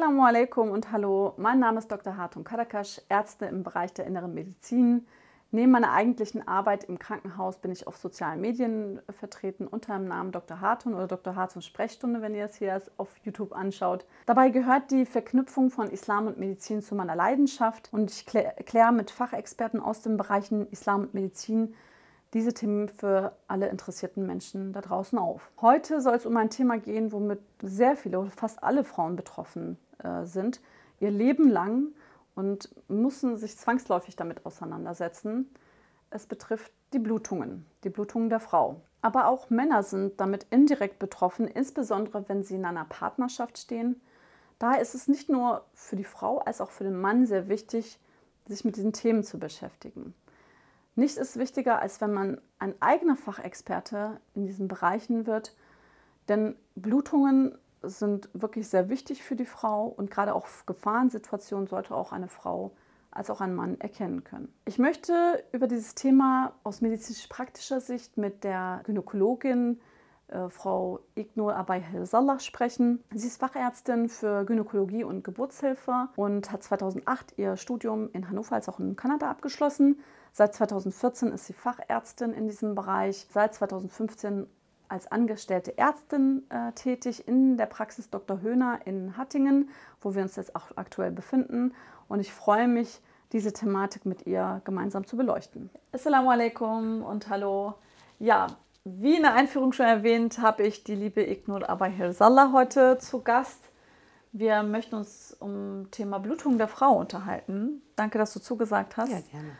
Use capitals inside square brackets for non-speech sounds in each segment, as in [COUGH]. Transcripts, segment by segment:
Assalamu alaikum und hallo. Mein Name ist Dr. Hartung Karakash, Ärzte im Bereich der inneren Medizin. Neben meiner eigentlichen Arbeit im Krankenhaus bin ich auf sozialen Medien vertreten unter dem Namen Dr. Hartung oder Dr. Hartung Sprechstunde, wenn ihr es hier auf YouTube anschaut. Dabei gehört die Verknüpfung von Islam und Medizin zu meiner Leidenschaft und ich kläre mit Fachexperten aus den Bereichen Islam und Medizin diese Themen für alle interessierten Menschen da draußen auf. Heute soll es um ein Thema gehen, womit sehr viele fast alle Frauen betroffen äh, sind, ihr Leben lang und müssen sich zwangsläufig damit auseinandersetzen. Es betrifft die Blutungen, die Blutungen der Frau. Aber auch Männer sind damit indirekt betroffen, insbesondere wenn sie in einer Partnerschaft stehen. Daher ist es nicht nur für die Frau als auch für den Mann sehr wichtig, sich mit diesen Themen zu beschäftigen. Nichts ist wichtiger, als wenn man ein eigener Fachexperte in diesen Bereichen wird, denn Blutungen sind wirklich sehr wichtig für die Frau und gerade auch Gefahrensituationen sollte auch eine Frau als auch ein Mann erkennen können. Ich möchte über dieses Thema aus medizinisch-praktischer Sicht mit der Gynäkologin äh, Frau Ignor Abayhel Salah sprechen. Sie ist Fachärztin für Gynäkologie und Geburtshilfe und hat 2008 ihr Studium in Hannover als auch in Kanada abgeschlossen. Seit 2014 ist sie Fachärztin in diesem Bereich. Seit 2015 als angestellte Ärztin äh, tätig in der Praxis Dr. Höhner in Hattingen, wo wir uns jetzt auch aktuell befinden. Und ich freue mich, diese Thematik mit ihr gemeinsam zu beleuchten. Assalamu alaikum und hallo. Ja, wie in der Einführung schon erwähnt, habe ich die liebe Ignur Abayhir Sallah heute zu Gast. Wir möchten uns um Thema Blutung der Frau unterhalten. Danke, dass du zugesagt hast. Ja, gerne.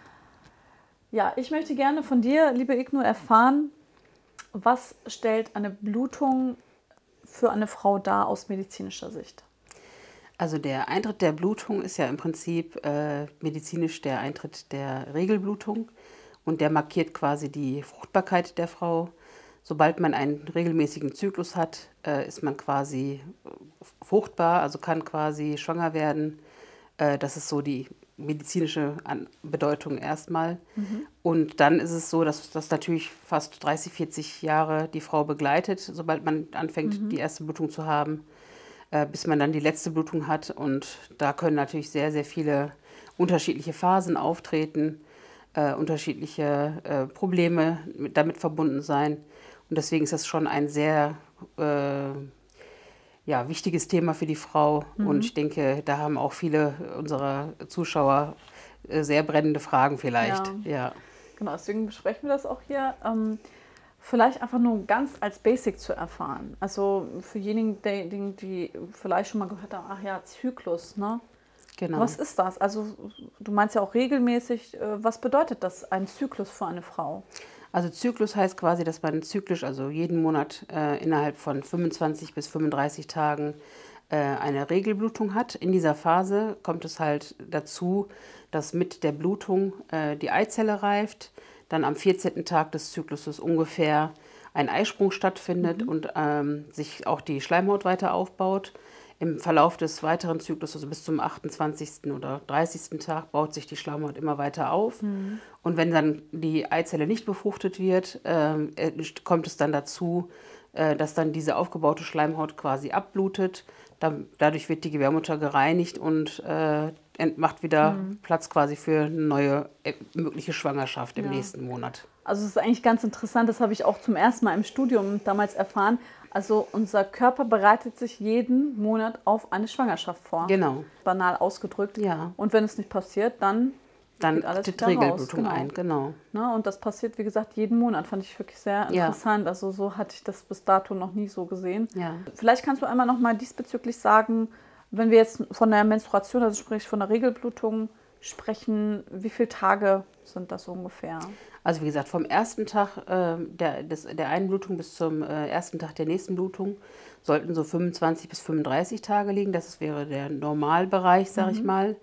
Ja, ich möchte gerne von dir, liebe Igno, erfahren, was stellt eine Blutung für eine Frau dar aus medizinischer Sicht? Also der Eintritt der Blutung ist ja im Prinzip äh, medizinisch der Eintritt der Regelblutung und der markiert quasi die Fruchtbarkeit der Frau. Sobald man einen regelmäßigen Zyklus hat, äh, ist man quasi fruchtbar, also kann quasi schwanger werden. Äh, das ist so die medizinische Bedeutung erstmal. Mhm. Und dann ist es so, dass das natürlich fast 30, 40 Jahre die Frau begleitet, sobald man anfängt, mhm. die erste Blutung zu haben, äh, bis man dann die letzte Blutung hat. Und da können natürlich sehr, sehr viele unterschiedliche Phasen auftreten, äh, unterschiedliche äh, Probleme mit, damit verbunden sein. Und deswegen ist das schon ein sehr äh, ja, wichtiges Thema für die Frau. Mhm. Und ich denke, da haben auch viele unserer Zuschauer äh, sehr brennende Fragen vielleicht. Ja. ja. Genau, deswegen besprechen wir das auch hier. Ähm, vielleicht einfach nur ganz als Basic zu erfahren. Also für diejenigen, die, die vielleicht schon mal gehört haben, ach ja, Zyklus, ne? Genau. Was ist das? Also du meinst ja auch regelmäßig, äh, was bedeutet das, ein Zyklus für eine Frau? Also Zyklus heißt quasi, dass man zyklisch, also jeden Monat äh, innerhalb von 25 bis 35 Tagen äh, eine Regelblutung hat. In dieser Phase kommt es halt dazu, dass mit der Blutung äh, die Eizelle reift, dann am 14. Tag des Zykluses ungefähr ein Eisprung stattfindet mhm. und ähm, sich auch die Schleimhaut weiter aufbaut. Im Verlauf des weiteren Zyklus, also bis zum 28. oder 30. Tag, baut sich die Schleimhaut immer weiter auf. Mhm. Und wenn dann die Eizelle nicht befruchtet wird, äh, kommt es dann dazu, äh, dass dann diese aufgebaute Schleimhaut quasi abblutet. Dann, dadurch wird die Gebärmutter gereinigt und äh, macht wieder mhm. Platz quasi für eine neue äh, mögliche Schwangerschaft im ja. nächsten Monat. Also es ist eigentlich ganz interessant, das habe ich auch zum ersten Mal im Studium damals erfahren. Also unser Körper bereitet sich jeden Monat auf eine Schwangerschaft vor. Genau. Banal ausgedrückt. Ja. Und wenn es nicht passiert, dann dann alles die Regelblutung genau. ein, genau. Na, und das passiert, wie gesagt, jeden Monat. Fand ich wirklich sehr interessant. Ja. Also so hatte ich das bis dato noch nie so gesehen. Ja. Vielleicht kannst du einmal noch mal diesbezüglich sagen, wenn wir jetzt von der Menstruation, also sprich von der Regelblutung sprechen, wie viele Tage sind das ungefähr? Also wie gesagt, vom ersten Tag äh, der, des, der einen Blutung bis zum äh, ersten Tag der nächsten Blutung sollten so 25 bis 35 Tage liegen. Das wäre der Normalbereich, sage mhm. ich mal.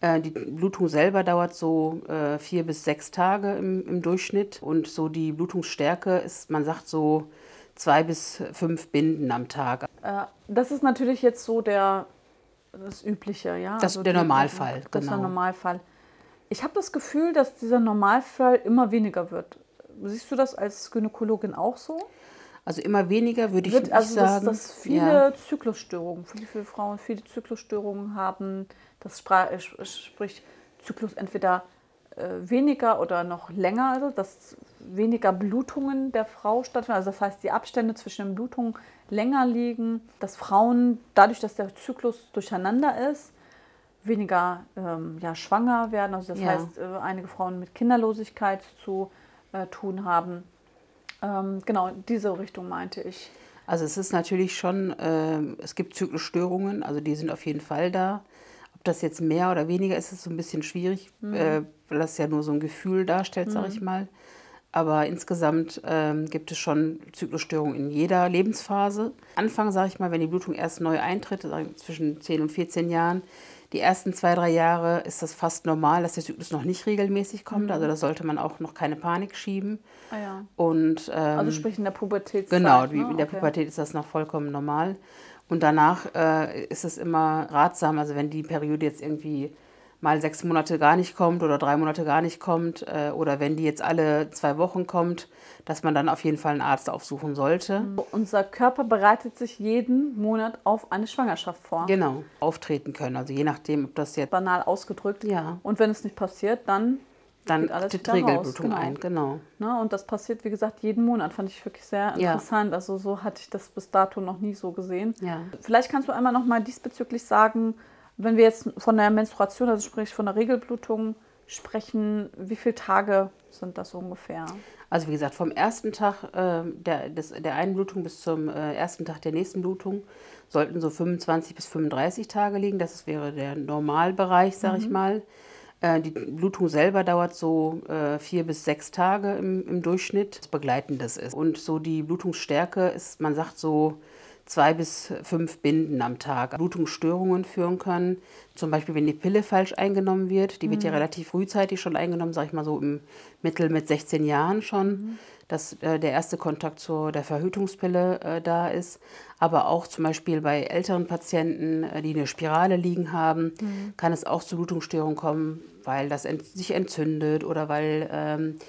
Äh, die Blutung selber dauert so äh, vier bis sechs Tage im, im Durchschnitt. Und so die Blutungsstärke ist, man sagt so zwei bis fünf Binden am Tag. Äh, das ist natürlich jetzt so der, das Übliche, ja. Das ist also der Normalfall, Das ist der genau. Normalfall. Ich habe das Gefühl, dass dieser Normalfall immer weniger wird. Siehst du das als Gynäkologin auch so? Also immer weniger würde ich Wird, nicht also sagen. dass, dass viele ja. Zyklusstörungen, viele, viele Frauen viele Zyklusstörungen haben, das äh, sp- sprich Zyklus entweder äh, weniger oder noch länger, also dass weniger Blutungen der Frau stattfinden. Also das heißt, die Abstände zwischen den Blutungen länger liegen, dass Frauen dadurch, dass der Zyklus durcheinander ist, weniger ähm, ja, schwanger werden. Also das Ja. heißt, äh, einige Frauen mit Kinderlosigkeit zu äh, tun haben. Ähm, genau, in diese Richtung meinte ich. Also es ist natürlich schon, ähm, es gibt Zyklusstörungen, also die sind auf jeden Fall da. Ob das jetzt mehr oder weniger ist, ist so ein bisschen schwierig, äh, weil das ja nur so ein Gefühl darstellt, sage ich mal. Aber insgesamt ähm, gibt es schon Zyklusstörungen in jeder Lebensphase. Anfang, sage ich mal, wenn die Blutung erst neu eintritt, ich, zwischen 10 und 14 Jahren, die ersten zwei, drei Jahre ist das fast normal, dass der Zyklus noch nicht regelmäßig kommt. Also da sollte man auch noch keine Panik schieben. Ah ja. Und, ähm, Also sprich in der Pubertät. Genau, wie in der Pubertät ist das noch vollkommen normal. Und danach äh, ist es immer ratsam, also wenn die Periode jetzt irgendwie mal sechs Monate gar nicht kommt oder drei Monate gar nicht kommt äh, oder wenn die jetzt alle zwei Wochen kommt, dass man dann auf jeden Fall einen Arzt aufsuchen sollte. Unser Körper bereitet sich jeden Monat auf eine Schwangerschaft vor. Genau, auftreten können. Also je nachdem, ob das jetzt Banal ausgedrückt. Ja. Und wenn es nicht passiert, dann dann tritt Regelblutung genau. ein. Genau. Ne, und das passiert, wie gesagt, jeden Monat. Fand ich wirklich sehr Ja. interessant. Also so hatte ich das bis dato noch nie so gesehen. Ja. Vielleicht kannst du einmal noch mal diesbezüglich sagen, wenn wir jetzt von der Menstruation, also sprich von der Regelblutung sprechen, wie viele Tage sind das ungefähr? Also wie gesagt, vom ersten Tag äh, der, des, der einen Blutung bis zum äh, ersten Tag der nächsten Blutung sollten so 25 bis 35 Tage liegen. Das wäre der Normalbereich, sage ich mal. Äh, die Blutung selber dauert so äh, vier bis sechs Tage im, im Durchschnitt, was begleitendes ist. Und so die Blutungsstärke ist, man sagt so zwei bis fünf Binden am Tag. Blutungsstörungen führen können, zum Beispiel wenn die Pille falsch eingenommen wird. Die wird ja relativ frühzeitig schon eingenommen, sage ich mal so im Mittel mit 16 Jahren schon, dass äh, der erste Kontakt zur der Verhütungspille äh, da ist. Aber auch zum Beispiel bei älteren Patienten, äh, die eine Spirale liegen haben, kann es auch zu Blutungsstörungen kommen, weil das ent sich entzündet oder weil ähm, äh,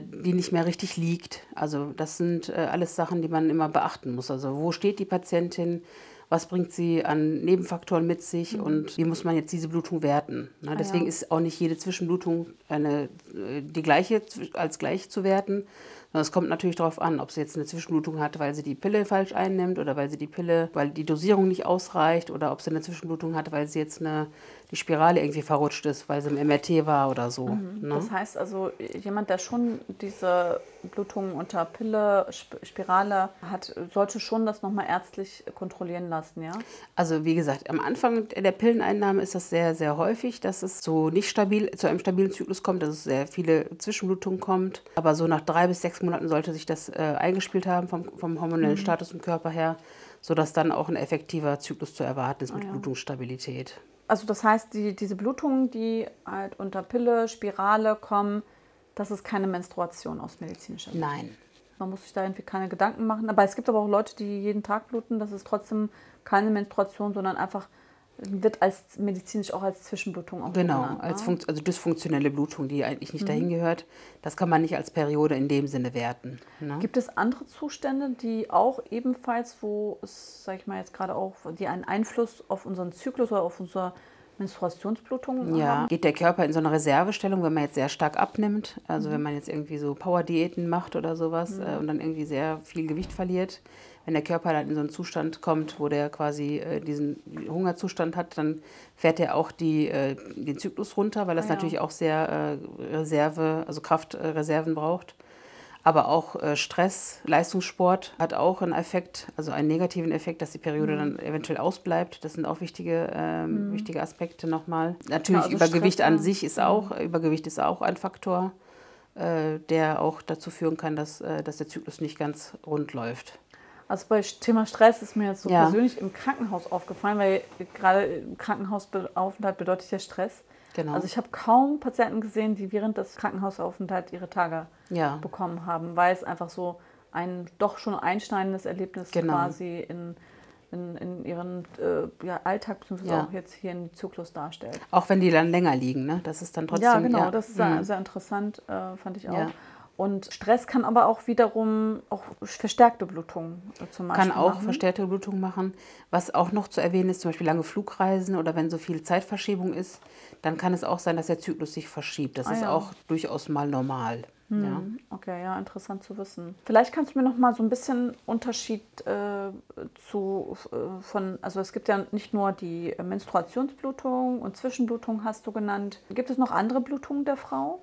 die nicht mehr richtig liegt. Also das sind äh, alles Sachen, die man immer beachten muss. Also wo steht die Patientin? Was bringt sie an Nebenfaktoren mit sich und wie muss man jetzt diese Blutung werten? Ne? Deswegen ja. ist auch nicht jede Zwischenblutung eine, äh, die gleiche als gleich zu werten. sondern Es kommt natürlich darauf an, ob sie jetzt eine Zwischenblutung hat, weil sie die Pille falsch einnimmt oder weil sie die Pille, weil die Dosierung nicht ausreicht oder ob sie eine Zwischenblutung hat, weil sie jetzt eine, die Spirale irgendwie verrutscht ist, weil sie im MRT war oder so. Ne? Das heißt also, jemand, der schon diese Blutung unter Pille, Sp Spirale hat, sollte schon das nochmal ärztlich kontrollieren lassen, ja? Also wie gesagt, am Anfang der Pilleneinnahme ist das sehr, sehr häufig, dass es so nicht stabil, zu einem stabilen Zyklus kommt, dass es sehr viele Zwischenblutungen kommt. Aber so nach drei bis sechs Monaten sollte sich das äh, eingespielt haben vom, vom hormonellen Status im Körper her, sodass dann auch ein effektiver Zyklus zu erwarten ist mit Blutungsstabilität. Also das heißt, die, diese Blutungen, die halt unter Pille, Spirale kommen, das ist keine Menstruation aus medizinischer Sicht. Nein. Man muss sich da irgendwie keine Gedanken machen. Aber es gibt aber auch Leute, die jeden Tag bluten. Das ist trotzdem keine Menstruation, sondern einfach wird als medizinisch auch als Zwischenblutung auch Genau, genannt, als ne? also dysfunktionelle Blutung, die eigentlich nicht dahin gehört, das kann man nicht als Periode in dem Sinne werten. Ne? Gibt es andere Zustände, die auch ebenfalls, wo es, sag ich mal jetzt gerade auch, die einen Einfluss auf unseren Zyklus oder auf unsere Menstruationsblutung Ja, haben? geht der Körper in so eine Reservestellung, wenn man jetzt sehr stark abnimmt, also wenn man jetzt irgendwie so Power-Diäten macht oder sowas äh, und dann irgendwie sehr viel Gewicht verliert. Wenn der Körper dann in so einen Zustand kommt, wo der quasi äh, diesen Hungerzustand hat, dann fährt er auch die, äh, den Zyklus runter, weil das Ah ja. natürlich auch sehr äh, Reserve, also Kraftreserven braucht. Aber auch äh, Stress, Leistungssport hat auch einen Effekt, also einen negativen Effekt, dass die Periode dann eventuell ausbleibt. Das sind auch wichtige, ähm, wichtige Aspekte nochmal. Natürlich also Übergewicht Stress, an ja. sich ist auch, Übergewicht ist auch ein Faktor, äh, der auch dazu führen kann, dass, äh, dass der Zyklus nicht ganz rund läuft. Also bei Thema Stress ist mir jetzt so Ja. persönlich im Krankenhaus aufgefallen, weil gerade im Krankenhausaufenthalt bedeutet ja Stress. Genau. Also ich habe kaum Patienten gesehen, die während des Krankenhausaufenthalts ihre Tage Ja. bekommen haben, weil es einfach so ein doch schon einschneidendes Erlebnis Genau. quasi in, in, in ihren äh, ja, Alltag bzw. Ja. auch jetzt hier im Zyklus darstellt. Auch wenn die dann länger liegen, ne? Das ist dann trotzdem. ja, genau, das ist sehr, Mhm. sehr interessant, äh, fand ich auch. Und Stress kann aber auch wiederum auch verstärkte Blutung zum Beispiel Kann auch machen. verstärkte Blutung machen. Was auch noch zu erwähnen ist, zum Beispiel lange Flugreisen oder wenn so viel Zeitverschiebung ist, dann kann es auch sein, dass der Zyklus sich verschiebt. Das ah, ist ja. auch durchaus mal normal. Hm, ja. Okay, ja, interessant zu wissen. Vielleicht kannst du mir noch mal so ein bisschen Unterschied äh, zu äh, von, also es gibt ja nicht nur die Menstruationsblutung und Zwischenblutung hast du genannt. Gibt es noch andere Blutungen der Frau?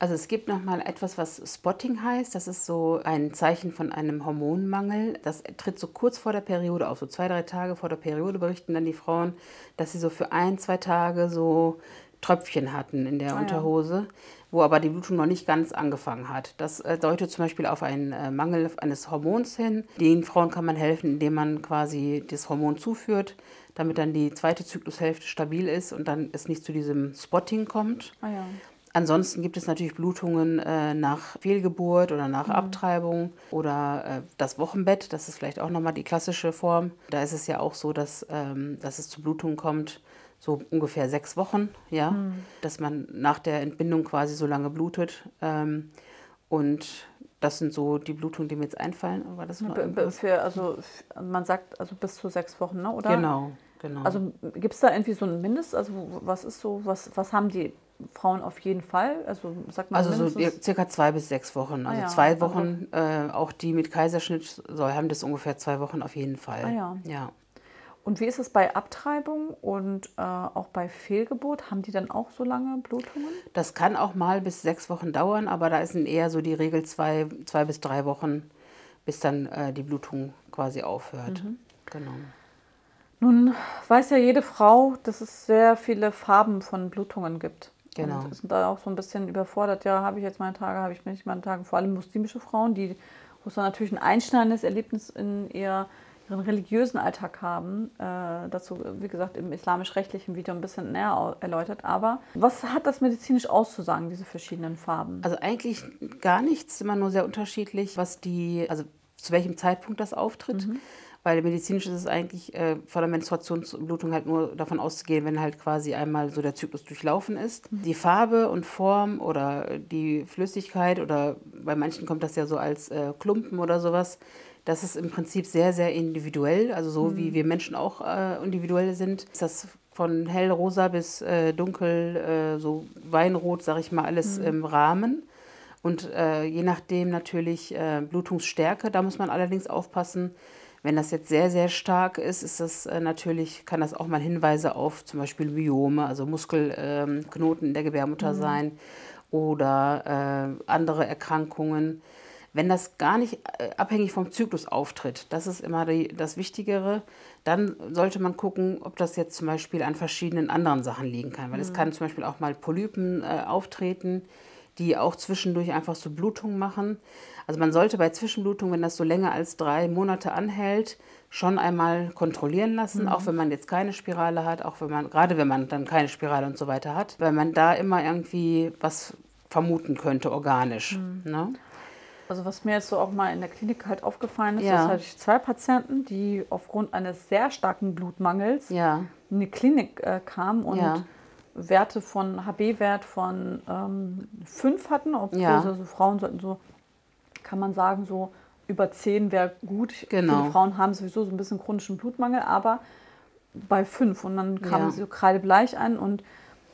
Also es gibt noch mal etwas, was Spotting heißt. Das ist so ein Zeichen von einem Hormonmangel. Das tritt so kurz vor der Periode auf, so zwei, drei Tage vor der Periode berichten dann die Frauen, dass sie so für ein, zwei Tage so Tröpfchen hatten in der ah, Unterhose. Ja wo aber die Blutung noch nicht ganz angefangen hat. Das äh, deutet zum Beispiel auf einen äh, Mangel eines Hormons hin. Den Frauen kann man helfen, indem man quasi das Hormon zuführt, damit dann die zweite Zyklushälfte stabil ist und dann es nicht zu diesem Spotting kommt. Ah ja. Ansonsten gibt es natürlich Blutungen äh, nach Fehlgeburt oder nach mhm. Abtreibung oder äh, das Wochenbett. Das ist vielleicht auch nochmal die klassische Form. Da ist es ja auch so, dass, ähm, dass es zu Blutungen kommt, so ungefähr sechs Wochen, ja, mhm. dass man nach der Entbindung quasi so lange blutet. Ähm, und das sind so die Blutungen, die mir jetzt einfallen. War das für, also man sagt also bis zu sechs Wochen, ne? oder? Genau, genau. Also gibt es da irgendwie so ein Mindest? Also was ist so, was, was haben die Frauen auf jeden Fall? Also sagt man Also so circa zwei bis sechs Wochen. Also ah, ja. zwei Wochen, äh, auch die mit Kaiserschnitt soll, haben das ungefähr zwei Wochen auf jeden Fall. Ah, ja. ja. Und wie ist es bei Abtreibung und äh, auch bei Fehlgeburt? Haben die dann auch so lange Blutungen? Das kann auch mal bis sechs Wochen dauern, aber da ist eher so die Regel zwei, zwei bis drei Wochen, bis dann äh, die Blutung quasi aufhört. Mhm. Genau. Nun weiß ja jede Frau, dass es sehr viele Farben von Blutungen gibt. Genau. Und sind da auch so ein bisschen überfordert. Ja, habe ich jetzt meine Tage, habe ich nicht meine Tage. Vor allem muslimische Frauen, die, wo es dann natürlich ein einschneidendes Erlebnis in ihr ihren religiösen Alltag haben. Äh, dazu, wie gesagt, im islamisch-rechtlichen Video ein bisschen näher erläutert. Aber was hat das medizinisch auszusagen, diese verschiedenen Farben? Also eigentlich gar nichts, immer nur sehr unterschiedlich, was die, also zu welchem Zeitpunkt das auftritt. Mhm. Weil medizinisch ist es eigentlich äh, von der Menstruationsblutung halt nur davon auszugehen, wenn halt quasi einmal so der Zyklus durchlaufen ist. Mhm. Die Farbe und Form oder die Flüssigkeit oder bei manchen kommt das ja so als äh, Klumpen oder sowas, das ist im Prinzip sehr, sehr individuell. Also so mhm. wie wir Menschen auch äh, individuell sind, ist das von hellrosa bis äh, dunkel, äh, so weinrot, sage ich mal, alles mhm. im Rahmen. Und äh, je nachdem natürlich äh, Blutungsstärke, da muss man allerdings aufpassen. Wenn das jetzt sehr, sehr stark ist, ist das äh, natürlich, kann das auch mal Hinweise auf zum Beispiel Myome, also Muskelknoten ähm, in der Gebärmutter mhm. sein oder andere Erkrankungen. Wenn das gar nicht äh, abhängig vom Zyklus auftritt, das ist immer die, das Wichtigere, dann sollte man gucken, ob das jetzt zum Beispiel an verschiedenen anderen Sachen liegen kann. Weil mhm. es kann zum Beispiel auch mal Polypen äh, auftreten, die auch zwischendurch einfach so Blutungen machen. Also man sollte bei Zwischenblutung, wenn das so länger als drei Monate anhält, schon einmal kontrollieren lassen, mhm. auch wenn man jetzt keine Spirale hat, auch wenn man, gerade wenn man dann keine Spirale und so weiter hat, weil man da immer irgendwie was vermuten könnte, organisch. Mhm. Ne? Also was mir jetzt so auch mal in der Klinik halt aufgefallen ist, ja. dass halt zwei Patienten, die aufgrund eines sehr starken Blutmangels ja. in die Klinik äh, kamen und ja. Werte von HB-Wert von ähm, 5 hatten, obwohl ja. also Frauen sollten so, kann man sagen, so über 10 wäre gut. Genau. Viele Frauen haben sowieso so ein bisschen chronischen Blutmangel, aber bei 5 und dann kamen sie so kreidebleich ein und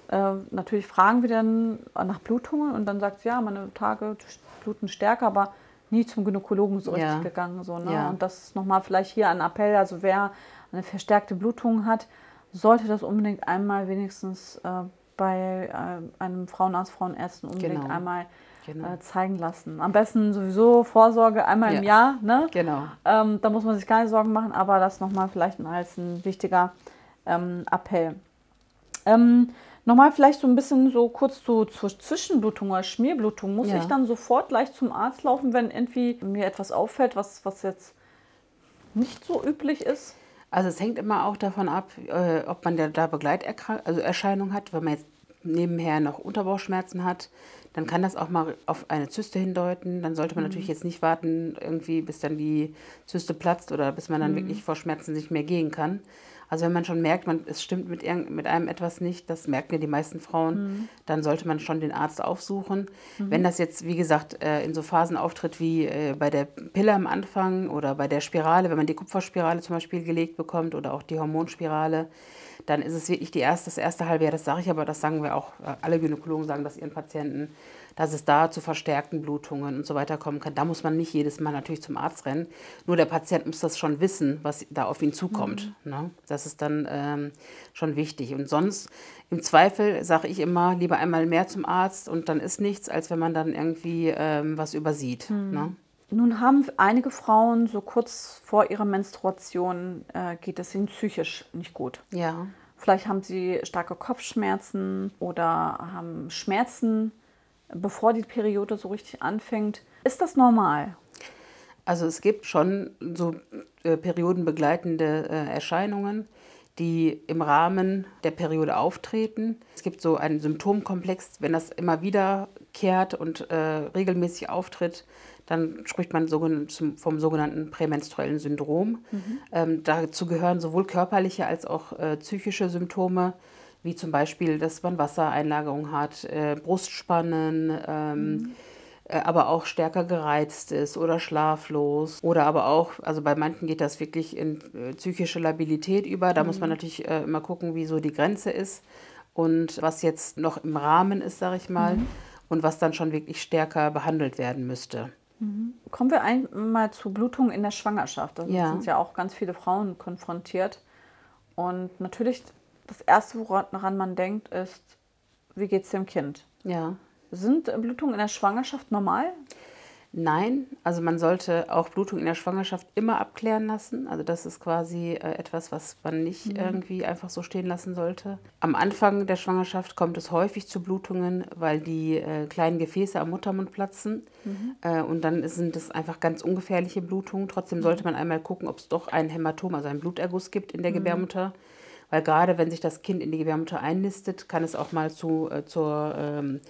äh, natürlich fragen wir dann nach Blutungen und dann sagt sie, ja, meine Tage bluten stärker, aber nie zum Gynäkologen so richtig ja. gegangen. So, ne? Ja. Und das ist nochmal vielleicht hier ein Appell, also wer eine verstärkte Blutung hat, sollte das unbedingt einmal wenigstens äh, bei äh, einem Frauenarzt, Frauenärzten unbedingt genau. einmal genau. äh, zeigen lassen. Am besten sowieso Vorsorge einmal ja. im Jahr. Ne? Genau. Ähm, da muss man sich keine Sorgen machen, aber das nochmal vielleicht als ein wichtiger ähm, Appell. Ähm, Nochmal vielleicht so ein bisschen so kurz zu, zur Zwischenblutung oder Schmierblutung. Muss ja. ich dann sofort gleich zum Arzt laufen, wenn irgendwie mir etwas auffällt, was, was jetzt nicht so üblich ist? Also es hängt immer auch davon ab, äh, ob man da Begleiterscheinungen also hat. Wenn man jetzt nebenher noch Unterbauchschmerzen hat, dann kann das auch mal auf eine Zyste hindeuten. Dann sollte man mhm. natürlich jetzt nicht warten, irgendwie bis dann die Zyste platzt oder bis man dann mhm. wirklich vor Schmerzen nicht mehr gehen kann. Also wenn man schon merkt, man, es stimmt mit, mit einem etwas nicht, das merken ja die meisten Frauen, mhm. dann sollte man schon den Arzt aufsuchen. Mhm. Wenn das jetzt, wie gesagt, äh, in so Phasen auftritt wie äh, bei der Pille am Anfang oder bei der Spirale, wenn man die Kupferspirale zum Beispiel gelegt bekommt oder auch die Hormonspirale, dann ist es wirklich die erste, das erste halbe Jahr, das sage ich aber, das sagen wir auch, äh, alle Gynäkologen sagen das ihren Patienten, dass es da zu verstärkten Blutungen und so weiter kommen kann. Da muss man nicht jedes Mal natürlich zum Arzt rennen. Nur der Patient muss das schon wissen, was da auf ihn zukommt. Mhm. Ne? Das ist dann ähm, schon wichtig. Und sonst, im Zweifel, sage ich immer, lieber einmal mehr zum Arzt und dann ist nichts, als wenn man dann irgendwie ähm, was übersieht. Mhm. Ne? Nun haben einige Frauen so kurz vor ihrer Menstruation äh, geht es ihnen psychisch nicht gut. Ja. Vielleicht haben sie starke Kopfschmerzen oder haben Schmerzen bevor die Periode so richtig anfängt. Ist das normal? Also es gibt schon so äh, periodenbegleitende äh, Erscheinungen, die im Rahmen der Periode auftreten. Es gibt so einen Symptomkomplex, wenn das immer wiederkehrt und äh, regelmäßig auftritt, dann spricht man vom sogenannten prämenstruellen Syndrom. Mhm. Ähm, dazu gehören sowohl körperliche als auch äh, psychische Symptome wie zum Beispiel, dass man Wassereinlagerung hat, äh, Brustspannen, ähm, mhm. äh, aber auch stärker gereizt ist oder schlaflos. Oder aber auch, also bei manchen geht das wirklich in äh, psychische Labilität über. Da mhm. muss man mhm. natürlich äh, immer gucken, wie so die Grenze ist und was jetzt noch im Rahmen ist, sage ich mal, mhm. Und was dann schon wirklich stärker behandelt werden müsste. Mhm. Kommen wir einmal zu Blutungen in der Schwangerschaft. Da ja. sind ja auch ganz viele Frauen konfrontiert. Und natürlich das Erste, woran man denkt, ist, wie geht es dem Kind? Ja. Sind Blutungen in der Schwangerschaft normal? Nein, also man sollte auch Blutung in der Schwangerschaft immer abklären lassen. Also das ist quasi äh, etwas, was man nicht mhm. irgendwie einfach so stehen lassen sollte. Am Anfang der Schwangerschaft kommt es häufig zu Blutungen, weil die äh, kleinen Gefäße am Muttermund platzen. Mhm. Äh, und dann sind es einfach ganz ungefährliche Blutungen. Trotzdem mhm. sollte man einmal gucken, ob es doch ein Hämatom, also einen Bluterguss gibt in der mhm. Gebärmutter weil gerade wenn sich das Kind in die Gebärmutter einnistet, kann es auch mal zu, zur ähm,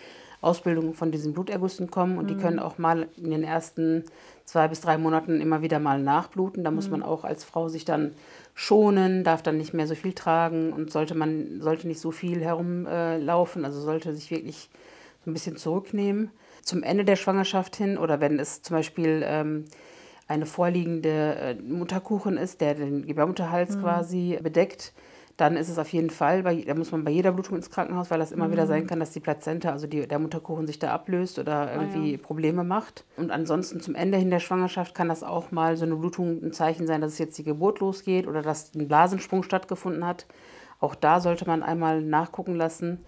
Ausbildung von diesen Blutergüssen kommen und mhm. die können auch mal in den ersten zwei bis drei Monaten immer wieder mal nachbluten. Da muss mhm. man auch als Frau sich dann schonen, darf dann nicht mehr so viel tragen und sollte man sollte nicht so viel herumlaufen, äh, also sollte sich wirklich so ein bisschen zurücknehmen. Zum Ende der Schwangerschaft hin oder wenn es zum Beispiel ähm, eine vorliegende äh, Mutterkuchen ist, der den Gebärmutterhals mhm. quasi bedeckt, dann ist es auf jeden Fall, bei, da muss man bei jeder Blutung ins Krankenhaus, weil das immer mhm. wieder sein kann, dass die Plazenta, also die, der Mutterkuchen sich da ablöst oder irgendwie ah, ja. Probleme macht. Und ansonsten zum Ende hin der Schwangerschaft kann das auch mal so eine Blutung ein Zeichen sein, dass es jetzt die Geburt losgeht oder dass ein Blasensprung stattgefunden hat. Auch da sollte man einmal nachgucken lassen.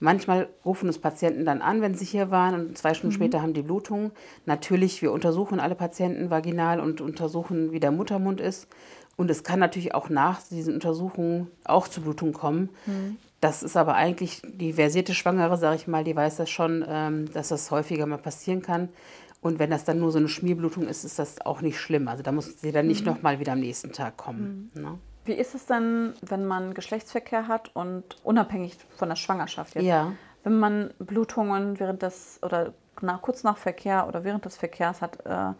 Manchmal rufen uns Patienten dann an, wenn sie hier waren und zwei Stunden mhm. später haben die Blutung. Natürlich, wir untersuchen alle Patienten vaginal und untersuchen, wie der Muttermund ist. Und es kann natürlich auch nach diesen Untersuchungen auch zu Blutung kommen. Mhm. Das ist aber eigentlich die versierte Schwangere, sage ich mal, die weiß das schon, ähm, dass das häufiger mal passieren kann. Und wenn das dann nur so eine Schmierblutung ist, ist das auch nicht schlimm. Also da muss sie dann nicht mhm. nochmal wieder am nächsten Tag kommen. Mhm. Ne? Wie ist es denn, wenn man Geschlechtsverkehr hat und unabhängig von der Schwangerschaft jetzt? Ja. Wenn man Blutungen während des oder nach, kurz nach Verkehr oder während des Verkehrs hat, äh,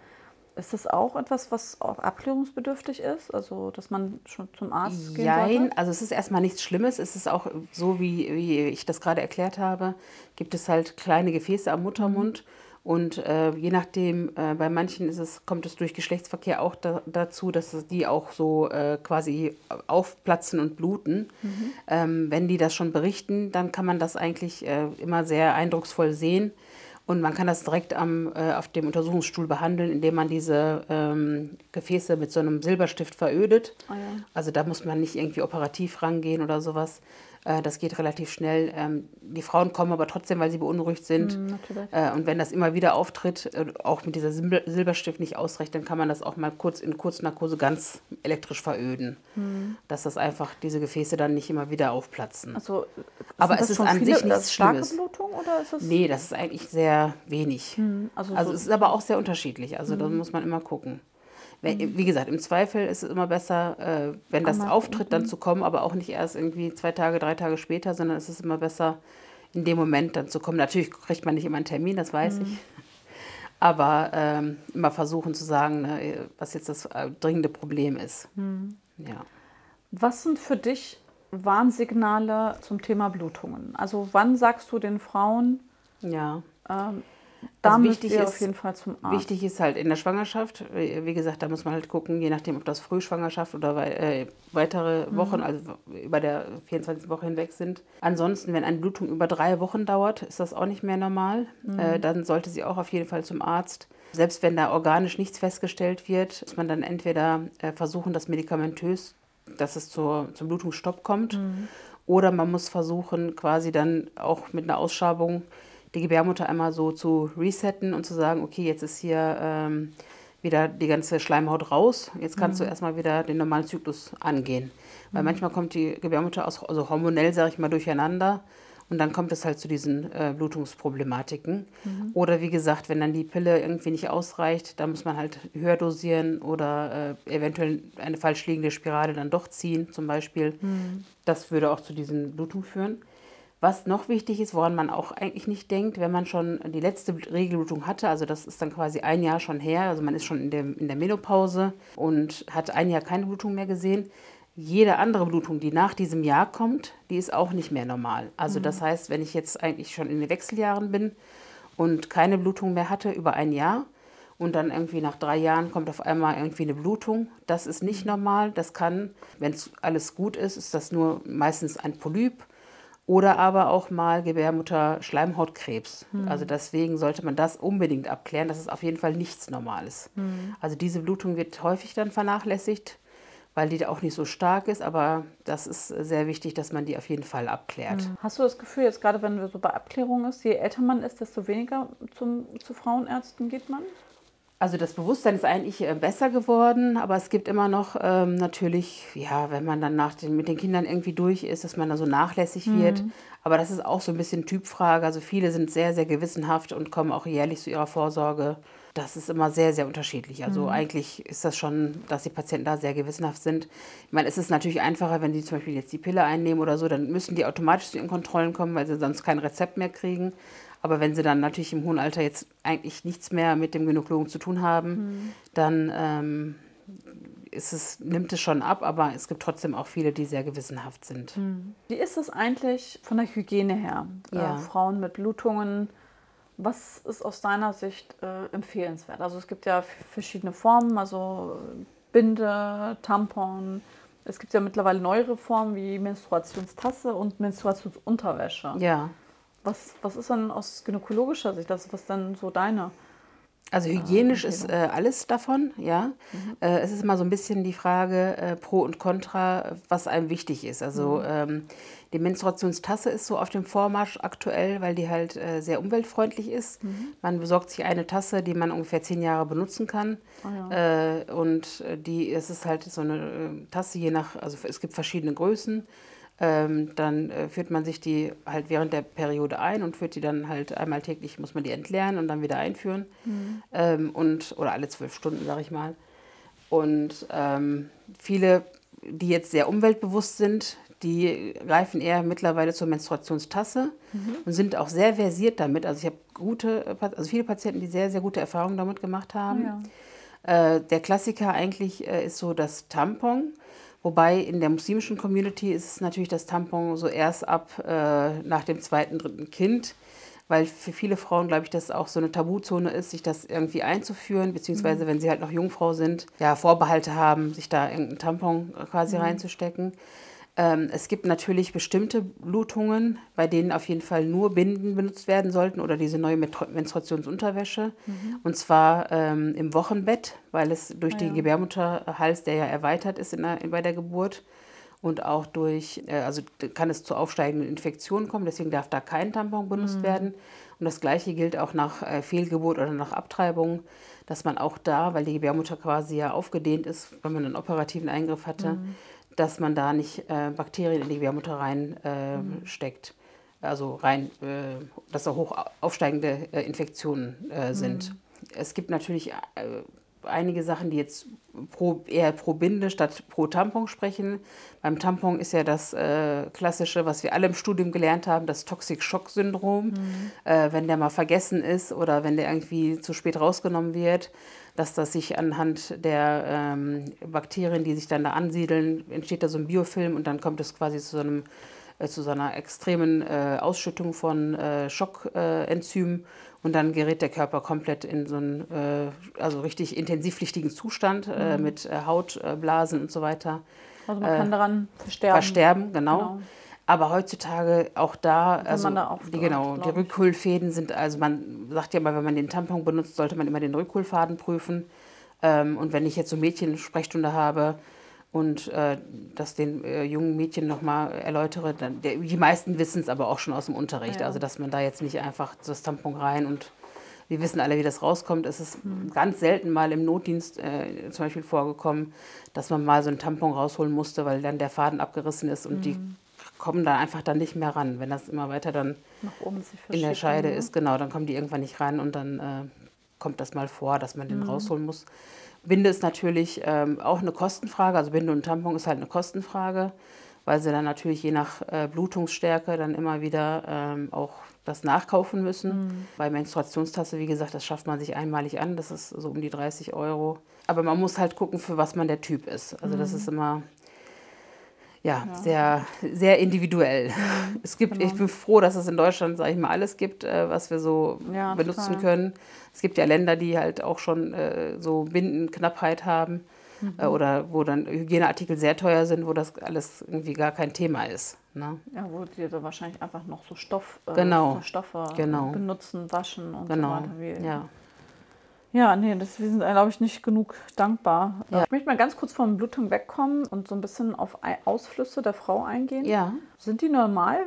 ist das auch etwas, was auch abklärungsbedürftig ist? Also, dass man schon zum Arzt gehen sollte? also es ist erstmal nichts Schlimmes. Es ist auch so, wie, wie ich das gerade erklärt habe, gibt es halt kleine Gefäße am Muttermund. Mhm. Und äh, je nachdem, äh, bei manchen ist es, kommt es durch Geschlechtsverkehr auch da, dazu, dass die auch so äh, quasi aufplatzen und bluten. Mhm. Ähm, wenn die das schon berichten, dann kann man das eigentlich äh, immer sehr eindrucksvoll sehen. Und man kann das direkt am, äh, auf dem Untersuchungsstuhl behandeln, indem man diese ähm, Gefäße mit so einem Silberstift verödet. Oh ja. Also da muss man nicht irgendwie operativ rangehen oder sowas. Äh, das geht relativ schnell. Ähm, die Frauen kommen aber trotzdem, weil sie beunruhigt sind. Mm, und wenn das immer wieder auftritt, äh, auch mit dieser Silberstift nicht ausreicht, dann kann man das auch mal kurz in Kurznarkose ganz elektrisch veröden. Mm. Dass das einfach diese Gefäße dann nicht immer wieder aufplatzen. Also, aber es ist an viele, sich nichts Schlimmes. Blutung oder ist es Nee, das ist eigentlich sehr wenig. Mm, also, also so es ist aber auch sehr unterschiedlich. Also da muss man immer gucken. Mhm. Wie gesagt, im Zweifel ist es immer besser, äh, wenn das auftritt, dann zu kommen, aber auch nicht erst irgendwie zwei Tage, drei Tage später, sondern es ist immer besser, in dem Moment dann zu kommen. Natürlich kriegt man nicht immer einen Termin, das weiß mhm. ich. Aber ähm, immer versuchen zu sagen, ne, was jetzt das äh, dringende Problem ist. Mhm. Ja. Was sind für dich Warnsignale zum Thema Blutungen? Also wann sagst du den Frauen, ja. Ähm, da also wichtig ist, auf jeden Fall zum Arzt. Wichtig ist halt in der Schwangerschaft, wie gesagt, da muss man halt gucken, je nachdem, ob das Frühschwangerschaft oder äh, weitere mhm. Wochen, mhm. also über der 24. Woche hinweg sind. Ansonsten, wenn eine Blutung über drei Wochen dauert, ist das auch nicht mehr normal. Mhm. Äh, dann sollte sie auch auf jeden Fall zum Arzt. Selbst wenn da organisch nichts festgestellt wird, muss man dann entweder äh, versuchen, das medikamentös, dass es zur, zum Blutungsstopp kommt, mhm. oder man muss versuchen, quasi dann auch mit einer Ausschabung die Gebärmutter einmal so zu resetten und zu sagen, okay, jetzt ist hier ähm, wieder die ganze Schleimhaut raus, jetzt kannst mhm. du erstmal wieder den normalen Zyklus angehen. Weil mhm. manchmal kommt die Gebärmutter aus, also hormonell, sage ich mal, durcheinander und dann kommt es halt zu diesen äh, Blutungsproblematiken. Mhm. Oder wie gesagt, wenn dann die Pille irgendwie nicht ausreicht, dann muss man halt höher dosieren oder äh, eventuell eine falsch liegende Spirale dann doch ziehen, zum Beispiel. Mhm. Das würde auch zu diesen Blutungen führen. Was noch wichtig ist, woran man auch eigentlich nicht denkt, wenn man schon die letzte Regelblutung hatte, also das ist dann quasi ein Jahr schon her, also man ist schon in der, in der Menopause und hat ein Jahr keine Blutung mehr gesehen. Jede andere Blutung, die nach diesem Jahr kommt, die ist auch nicht mehr normal. Also mhm. das heißt, wenn ich jetzt eigentlich schon in den Wechseljahren bin und keine Blutung mehr hatte über ein Jahr, und dann irgendwie nach drei Jahren kommt auf einmal irgendwie eine Blutung. Das ist nicht mhm. normal. Das kann, wenn es alles gut ist, ist das nur meistens ein Polyp oder aber auch mal Gebärmutter-Schleimhautkrebs. Mhm. Also deswegen sollte man das unbedingt abklären. Das ist auf jeden Fall nichts Normales. Mhm. Also diese Blutung wird häufig dann vernachlässigt, weil die auch nicht so stark ist. Aber das ist sehr wichtig, dass man die auf jeden Fall abklärt. Mhm. Hast du das Gefühl, jetzt gerade wenn wir so bei Abklärung ist, je älter man ist, desto weniger zum, zu Frauenärzten geht man? Also das Bewusstsein ist eigentlich äh, besser geworden, aber es gibt immer noch ähm, natürlich, ja, wenn man dann nach den, mit den Kindern irgendwie durch ist, dass man da so nachlässig mhm. wird. Aber das ist auch so ein bisschen Typfrage. Also viele sind sehr, sehr gewissenhaft und kommen auch jährlich zu ihrer Vorsorge. Das ist immer sehr, sehr unterschiedlich. Also mhm. eigentlich ist das schon, dass die Patienten da sehr gewissenhaft sind. Ich meine, es ist natürlich einfacher, wenn die zum Beispiel jetzt die Pille einnehmen oder so, dann müssen die automatisch zu ihren Kontrollen kommen, weil sie sonst kein Rezept mehr kriegen. Aber wenn sie dann natürlich im hohen Alter jetzt eigentlich nichts mehr mit dem Gynäkologen zu tun haben, mhm. dann ähm, ist es, nimmt es schon ab, aber es gibt trotzdem auch viele, die sehr gewissenhaft sind. Mhm. Wie ist es eigentlich von der Hygiene her? Äh, ja. Äh, Frauen mit Blutungen, was ist aus deiner Sicht äh, empfehlenswert? Also es gibt ja verschiedene Formen, also Binde, Tampon. Es gibt ja mittlerweile neuere Formen wie Menstruationstasse und Menstruationsunterwäsche. Ja. Was, was ist dann aus gynäkologischer Sicht, das, was dann so deine? Also hygienisch äh, ist äh, alles davon, ja. Mhm. Äh, es ist immer so ein bisschen die Frage äh, pro und contra, was einem wichtig ist. Also mhm. ähm, die Menstruationstasse ist so auf dem Vormarsch aktuell, weil die halt äh, sehr umweltfreundlich ist. Mhm. Man besorgt sich eine Tasse, die man ungefähr zehn Jahre benutzen kann. Oh ja. Äh, und die, es ist halt so eine Tasse, je nach, also es gibt verschiedene Größen. Ähm, dann äh, führt man sich die halt während der Periode ein und führt die dann halt einmal täglich, muss man die entleeren und dann wieder einführen. Mhm. Ähm, und, oder alle zwölf Stunden, sage ich mal. Und ähm, viele, die jetzt sehr umweltbewusst sind, die greifen eher mittlerweile zur Menstruationstasse mhm. und sind auch sehr versiert damit. Also ich habe gute, also viele Patienten, die sehr, sehr gute Erfahrungen damit gemacht haben. Ja. äh, der Klassiker eigentlich äh, ist so das Tampon. Wobei in der muslimischen Community ist es natürlich das Tampon so erst ab äh, nach dem zweiten, dritten Kind, weil für viele Frauen, glaube ich, das auch so eine Tabuzone ist, sich das irgendwie einzuführen, beziehungsweise mhm. wenn sie halt noch Jungfrau sind, ja, Vorbehalte haben, sich da irgendeinen Tampon quasi mhm. reinzustecken. Ähm, es gibt natürlich bestimmte Blutungen, bei denen auf jeden Fall nur Binden benutzt werden sollten oder diese neue Menstruationsunterwäsche. Mhm. Und zwar ähm, im Wochenbett, weil es durch ah, den ja. Gebärmutterhals, der ja erweitert ist in der, bei der Geburt, und auch durch, äh, also kann es zu aufsteigenden Infektionen kommen, deswegen darf da kein Tampon benutzt mhm. werden. Und das Gleiche gilt auch nach äh, Fehlgeburt oder nach Abtreibung, dass man auch da, weil die Gebärmutter quasi ja aufgedehnt ist, wenn man einen operativen Eingriff hatte, mhm dass man da nicht äh, Bakterien in die Gebärmutter reinsteckt. Äh, mhm. Also rein, äh, dass da hoch aufsteigende äh, Infektionen äh, sind. Mhm. Es gibt natürlich äh, einige Sachen, die jetzt pro, eher pro Binde statt pro Tampon sprechen. Beim Tampon ist ja das äh, klassische, was wir alle im Studium gelernt haben, das Toxic-Shock-Syndrom. Mhm. Äh, wenn der mal vergessen ist oder wenn der irgendwie zu spät rausgenommen wird, dass das sich anhand der ähm, Bakterien, die sich dann da ansiedeln, entsteht da so ein Biofilm und dann kommt es quasi zu so einem äh, zu so einer extremen äh, Ausschüttung von äh, Schockenzymen und dann gerät der Körper komplett in so einen äh, also richtig intensivpflichtigen Zustand äh, mhm. mit äh, Hautblasen und so weiter. Also man kann daran versterben. Versterben, genau. genau. Aber heutzutage auch da, also da die, genau, die Rückholfäden sind, also man sagt ja mal, wenn man den Tampon benutzt, sollte man immer den Rückholfaden prüfen. Ähm, und wenn ich jetzt so Mädchen-Sprechstunde habe, und äh, das den äh, jungen Mädchen nochmal erläutere. Dann, der, die meisten wissen es aber auch schon aus dem Unterricht. Ja. Also, dass man da jetzt nicht einfach das Tampon rein und wir wissen alle, wie das rauskommt. Es ist mhm. ganz selten mal im Notdienst äh, zum Beispiel vorgekommen, dass man mal so einen Tampon rausholen musste, weil dann der Faden abgerissen ist und mhm. die kommen da einfach dann nicht mehr ran. Wenn das immer weiter dann in der Scheide ne? ist, genau, dann kommen die irgendwann nicht ran und dann äh, kommt das mal vor, dass man den mhm. rausholen muss. Binde ist natürlich ähm, auch eine Kostenfrage. Also Binde und Tampon ist halt eine Kostenfrage, weil sie dann natürlich je nach äh, Blutungsstärke dann immer wieder ähm, auch das nachkaufen müssen. Mhm. Bei Menstruationstasse, wie gesagt, das schafft man sich einmalig an. Das ist so um die 30 Euro. Aber man muss halt gucken, für was man der Typ ist. Also mhm. das ist immer ja, ja, sehr, sehr individuell. Mhm, [LAUGHS] es gibt, genau. Ich bin froh, dass es in Deutschland, sage ich mal, alles gibt, äh, was wir so ja, benutzen total. können. Es gibt ja Länder, die halt auch schon äh, so Bindenknappheit haben mhm. äh, oder wo dann Hygieneartikel sehr teuer sind, wo das alles irgendwie gar kein Thema ist. Ne? Ja, wo die da wahrscheinlich einfach noch so Stoff, äh, genau. Stoffe genau. benutzen, waschen und genau. so weiter. Wie, ja. Ja, nee, das, wir sind, glaube ich, nicht genug dankbar. Ja. Ich möchte mal ganz kurz von Blutung wegkommen und so ein bisschen auf Ausflüsse der Frau eingehen. Ja. Sind die normal?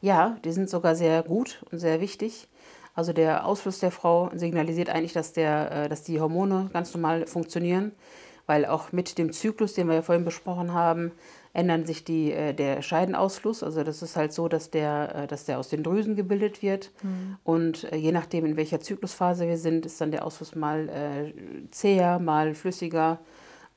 Ja, die sind sogar sehr gut und sehr wichtig. Also der Ausfluss der Frau signalisiert eigentlich, dass, der, äh, dass die Hormone ganz normal funktionieren, weil auch mit dem Zyklus, den wir ja vorhin besprochen haben, ändern sich die, äh, der Scheidenausfluss. Also das ist halt so, dass der, äh, dass der aus den Drüsen gebildet wird. Mhm. Und je nachdem, in welcher Zyklusphase wir sind, ist dann der Ausfluss mal äh, zäher, mal flüssiger.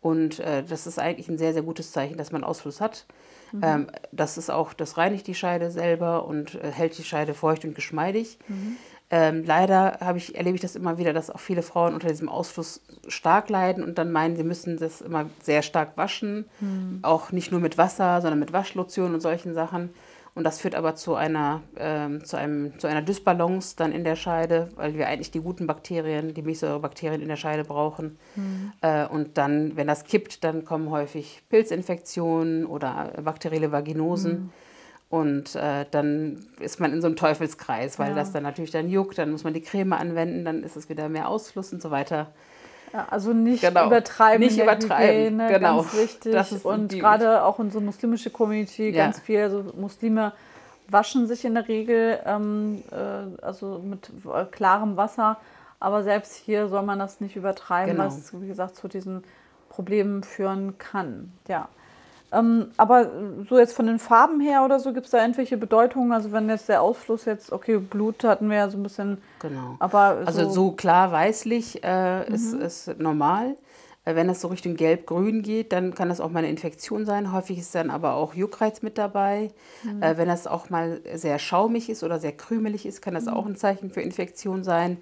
Und äh, das ist eigentlich ein sehr, sehr gutes Zeichen, dass man Ausfluss hat. Mhm. Ähm, das ist auch, das reinigt die Scheide selber und äh, hält die Scheide feucht und geschmeidig. Mhm. Ähm, leider ich, erlebe ich das immer wieder, dass auch viele Frauen unter diesem Ausfluss stark leiden und dann meinen, sie müssen das immer sehr stark waschen. Mhm. Auch nicht nur mit Wasser, sondern mit Waschlotion und solchen Sachen. Und das führt aber zu einer, ähm, zu, einem, zu einer Dysbalance dann in der Scheide, weil wir eigentlich die guten Bakterien, die Milchsäurebakterien in der Scheide brauchen. Mhm. Äh, und dann, wenn das kippt, dann kommen häufig Pilzinfektionen oder bakterielle Vaginosen. Mhm. Und äh, dann ist man in so einem Teufelskreis, weil ja. das dann natürlich dann juckt, dann muss man die Creme anwenden, dann ist es wieder mehr Ausfluss und so weiter. Ja, also nicht genau. übertreiben. Nicht übertreiben, Hygiene, genau. Ganz wichtig. und gerade auch in so muslimische Community ja. ganz viel. Also Muslime waschen sich in der Regel ähm, äh, also mit äh, klarem Wasser. Aber selbst hier soll man das nicht übertreiben, genau. was, wie gesagt, zu diesen Problemen führen kann. Ja. Ähm, aber so jetzt von den Farben her oder so, gibt es da irgendwelche Bedeutungen? Also wenn jetzt der Ausfluss jetzt, okay, Blut hatten wir ja so ein bisschen. Genau. Aber so also so klar weißlich äh, mhm. ist, ist normal. Äh, wenn es so Richtung gelb-grün geht, dann kann das auch mal eine Infektion sein. Häufig ist dann aber auch Juckreiz mit dabei. Mhm. Äh, wenn das auch mal sehr schaumig ist oder sehr krümelig ist, kann das mhm. auch ein Zeichen für Infektion sein.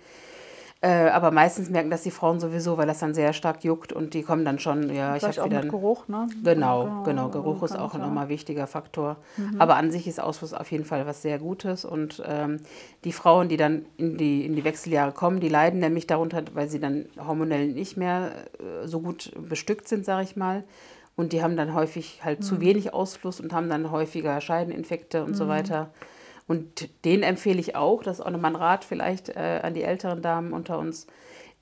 Äh, aber meistens merken das die Frauen sowieso, weil das dann sehr stark juckt und die kommen dann schon, ja, ich habe wieder. Mit Geruch, ne? Genau, genau, genau. Geruch ist auch ein nochmal wichtiger Faktor. Mhm. Aber an sich ist Ausfluss auf jeden Fall was sehr Gutes. Und ähm, die Frauen, die dann in die, in die Wechseljahre kommen, die leiden nämlich darunter, weil sie dann hormonell nicht mehr äh, so gut bestückt sind, sage ich mal. Und die haben dann häufig halt mhm. zu wenig Ausfluss und haben dann häufiger Scheideninfekte und mhm. so weiter. Und den empfehle ich auch, das ist auch nochmal ein Rat vielleicht äh, an die älteren Damen unter uns,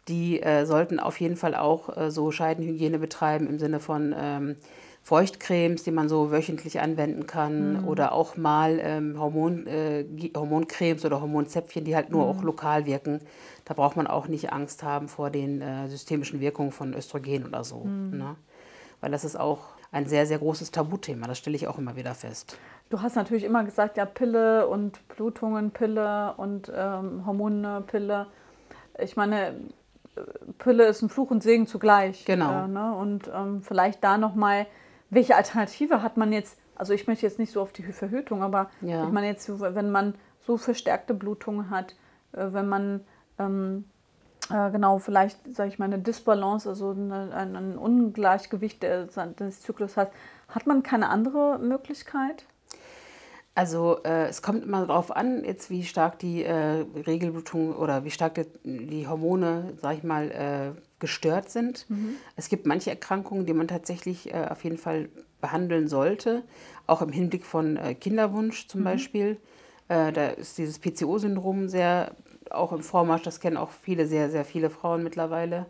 die äh, sollten auf jeden Fall auch äh, so Scheidenhygiene betreiben im Sinne von ähm, Feuchtcremes, die man so wöchentlich anwenden kann mhm. oder auch mal ähm, Hormon, äh, Hormoncremes oder Hormonzäpfchen, die halt nur mhm. auch lokal wirken. Da braucht man auch nicht Angst haben vor den äh, systemischen Wirkungen von Östrogen oder so. Mhm. Ne? Weil das ist auch ein sehr, sehr großes Tabuthema. Das stelle ich auch immer wieder fest. Du hast natürlich immer gesagt, ja, Pille und Blutungen, Pille und ähm, Hormone, Pille. Ich meine, Pille ist ein Fluch und Segen zugleich. Genau. Äh, ne? Und ähm, vielleicht da nochmal, welche Alternative hat man jetzt? Also ich möchte jetzt nicht so auf die Verhütung, aber Ja. ich meine jetzt, wenn man so verstärkte Blutungen hat, äh, wenn man ähm, äh, genau vielleicht, sage ich mal, eine Disbalance, also eine, ein, ein Ungleichgewicht des Zyklus hat, hat man keine andere Möglichkeit? Also äh, es kommt immer darauf an, jetzt wie stark die äh, Regelblutung oder wie stark die, die Hormone, sag ich mal, äh, gestört sind. Es gibt manche Erkrankungen, die man tatsächlich äh, auf jeden Fall behandeln sollte, auch im Hinblick von äh, Kinderwunsch zum Beispiel. Äh, da ist dieses PCO-Syndrom sehr auch im Vormarsch, das kennen auch viele, sehr, sehr viele Frauen mittlerweile.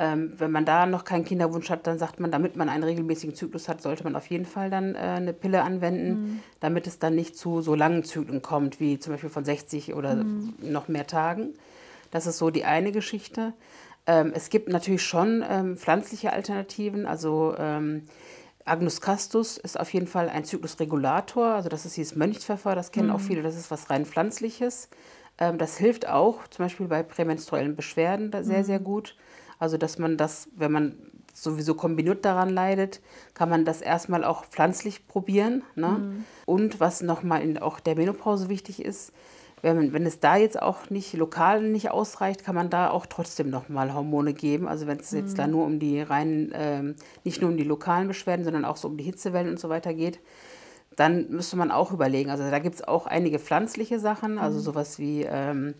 Ähm, wenn man da noch keinen Kinderwunsch hat, dann sagt man, damit man einen regelmäßigen Zyklus hat, sollte man auf jeden Fall dann äh, eine Pille anwenden, damit es dann nicht zu so langen Zyklen kommt, wie zum Beispiel von 60 oder noch mehr Tagen. Das ist so die eine Geschichte. Ähm, es gibt natürlich schon ähm, pflanzliche Alternativen, also ähm, Agnus castus ist auf jeden Fall ein Zyklusregulator, also das ist dieses Mönchspfeffer, das kennen auch viele, das ist was rein pflanzliches. Ähm, das hilft auch, zum Beispiel bei prämenstruellen Beschwerden, sehr, sehr gut. Also, dass man das, wenn man sowieso kombiniert daran leidet, kann man das erstmal auch pflanzlich probieren. Ne? Und was nochmal in auch der Menopause wichtig ist, wenn, man, wenn es da jetzt auch nicht lokal nicht ausreicht, kann man da auch trotzdem nochmal Hormone geben. Also wenn es jetzt da nur um die reinen, ähm, nicht nur um die lokalen Beschwerden, sondern auch so um die Hitzewellen und so weiter geht, dann müsste man auch überlegen. Also da gibt es auch einige pflanzliche Sachen, also sowas wie ähm,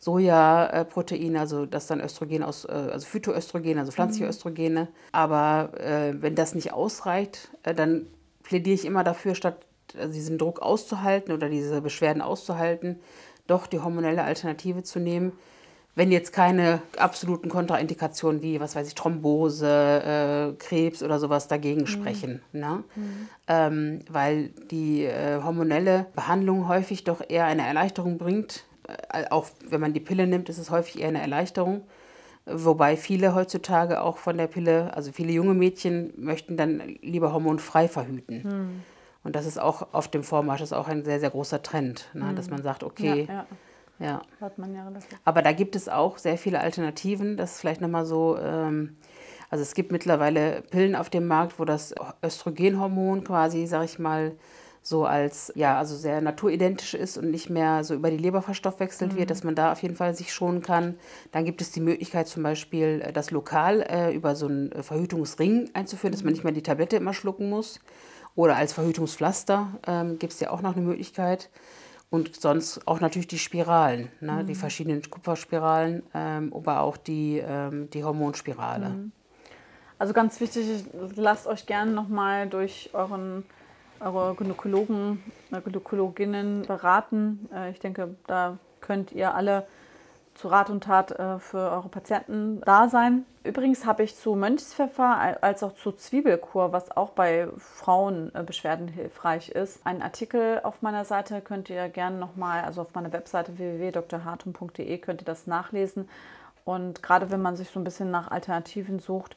Sojaprotein, also das dann Östrogen aus, äh, also Phytoöstrogen, also pflanzliche Östrogene. Aber äh, wenn das nicht ausreicht, äh, dann plädiere ich immer dafür, statt äh, diesen Druck auszuhalten oder diese Beschwerden auszuhalten, doch die hormonelle Alternative zu nehmen. Wenn jetzt keine absoluten Kontraindikationen wie, was weiß ich, Thrombose, äh, Krebs oder sowas dagegen sprechen. Ne? Ähm, weil die äh, hormonelle Behandlung häufig doch eher eine Erleichterung bringt. Äh, auch wenn man die Pille nimmt, ist es häufig eher eine Erleichterung. Wobei viele heutzutage auch von der Pille, also viele junge Mädchen möchten dann lieber hormonfrei verhüten. Und das ist auch auf dem Vormarsch, ist auch ein sehr, sehr großer Trend, ne? dass man sagt, okay, Ja, ja. Ja. Hat man ja relativ. Aber da gibt es auch sehr viele Alternativen. Das ist vielleicht nochmal so, ähm, also es gibt mittlerweile Pillen auf dem Markt, wo das Östrogenhormon quasi, sag ich mal, so als, ja, also sehr naturidentisch ist und nicht mehr so über die Leber verstoffwechselt wird, dass man da auf jeden Fall sich schonen kann. Dann gibt es die Möglichkeit zum Beispiel, äh, das lokal äh, über so einen äh, Verhütungsring einzuführen, dass man nicht mehr die Tablette immer schlucken muss. Oder als Verhütungspflaster ähm, gibt es ja auch noch eine Möglichkeit. Und sonst auch natürlich die Spiralen, ne? die verschiedenen Kupferspiralen, ähm, aber auch die, ähm, die Hormonspirale. Also ganz wichtig, lasst euch gerne nochmal durch euren, eure Gynäkologen, äh, Gynäkologinnen beraten. Äh, Ich denke, da könnt ihr alle zu Rat und Tat äh, für eure Patienten da sein. Übrigens habe ich zu Mönchspfeffer als auch zu Zwiebelkur, was auch bei Frauenbeschwerden hilfreich ist, einen Artikel auf meiner Seite könnt ihr gerne nochmal, also auf meiner Webseite www.drhartum.de könnt ihr das nachlesen. Und gerade wenn man sich so ein bisschen nach Alternativen sucht, äh,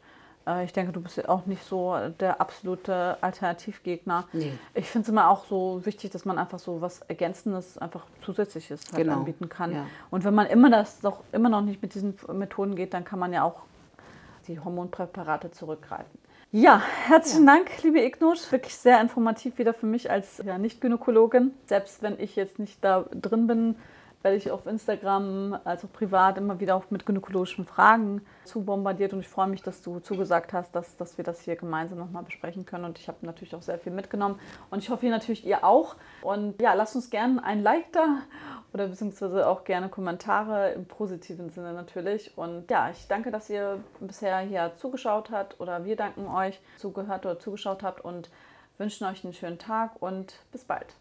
ich denke, du bist ja auch nicht so der absolute Alternativgegner. Nee. Ich finde es immer auch so wichtig, dass man einfach so was Ergänzendes, einfach Zusätzliches halt Genau, anbieten kann. ja. Und wenn man immer das doch immer noch nicht mit diesen Methoden geht, dann kann man ja auch die Hormonpräparate zurückgreifen. Ja, herzlichen Dank, liebe Ignus. Wirklich sehr informativ wieder für mich als ja, Nicht-Gynäkologin. Selbst wenn ich jetzt nicht da drin bin, werde ich auf Instagram als auch privat immer wieder auch mit gynäkologischen Fragen zu bombardiert und ich freue mich, dass du zugesagt hast, dass, dass wir das hier gemeinsam nochmal besprechen können und ich habe natürlich auch sehr viel mitgenommen und ich hoffe ihr natürlich ihr auch und ja, lasst uns gerne ein Like da oder beziehungsweise auch gerne Kommentare im positiven Sinne natürlich und ja, ich danke, dass ihr bisher hier zugeschaut habt oder wir danken euch, zugehört oder zugeschaut habt und wünschen euch einen schönen Tag und bis bald.